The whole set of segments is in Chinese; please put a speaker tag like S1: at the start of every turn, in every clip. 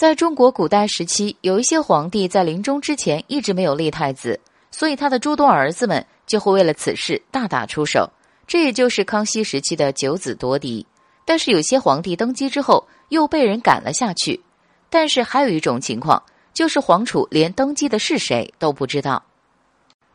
S1: 在中国古代时期，有一些皇帝在临终之前一直没有立太子，所以他的诸多儿子们就会为了此事大打出手。这也就是康熙时期的九子夺嫡。但是有些皇帝登基之后又被人赶了下去。但是还有一种情况，就是皇储连登基的是谁都不知道。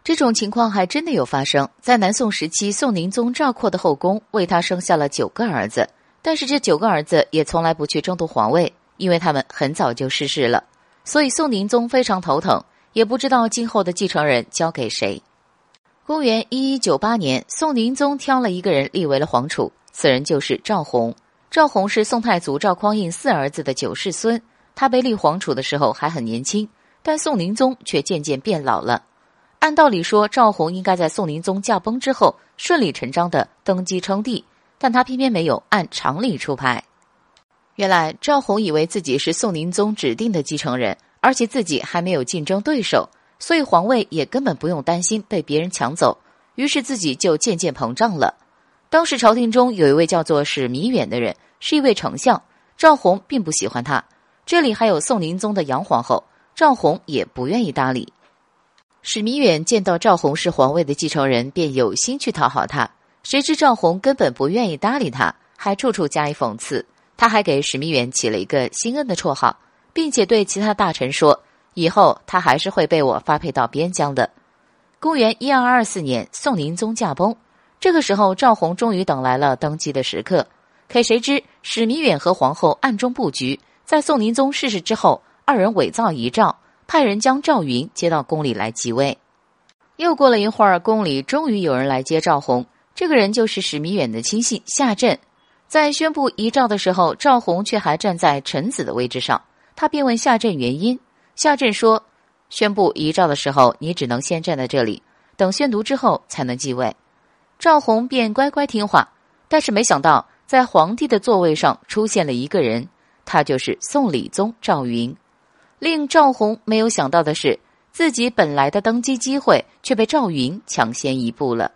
S1: 这种情况还真的有发生在南宋时期，宋宁宗赵括的后宫为他生下了九个儿子，但是这九个儿子也从来不去争夺皇位，因为他们很早就逝世了，所以宋宁宗非常头疼，也不知道今后的继承人交给谁。公元一一九八年，宋宁宗挑了一个人立为了皇储，此人就是赵弘。赵弘是宋太祖赵匡胤四儿子的九世孙，他被立皇储的时候还很年轻，但宋宁宗却渐渐变老了。按道理说，赵弘应该在宋宁宗驾崩之后顺理成章的登基称帝，但他偏偏没有按常理出牌。原来赵弘以为自己是宋宁宗指定的继承人，而且自己还没有竞争对手，所以皇位也根本不用担心被别人抢走，于是自己就渐渐膨胀了。当时朝廷中有一位叫做史弥远的人，是一位丞相，赵弘并不喜欢他。这里还有宋宁宗的杨皇后，赵弘也不愿意搭理。史弥远见到赵弘是皇位的继承人，便有心去讨好他。谁知赵弘根本不愿意搭理他，还处处加以讽刺。他还给史弥远起了一个心恩的绰号，并且对其他大臣说：“以后他还是会被我发配到边疆的。”公元一二二四年，宋宁宗驾崩，这个时候赵弘终于等来了登基的时刻。可谁知史弥远和皇后暗中布局，在宋宁宗逝世之后，二人伪造遗诏。派人将赵云接到宫里来即位。又过了一会儿，宫里终于有人来接赵弘。这个人就是史弥远的亲信夏震。在宣布遗诏的时候，赵弘却还站在臣子的位置上。他便问夏震原因。夏震说：“宣布遗诏的时候，你只能先站在这里，等宣读之后才能继位。”赵弘便乖乖听话。但是没想到，在皇帝的座位上出现了一个人，他就是宋理宗赵云。令赵弘没有想到的是，自己本来的登基机会却被赵云抢先一步了。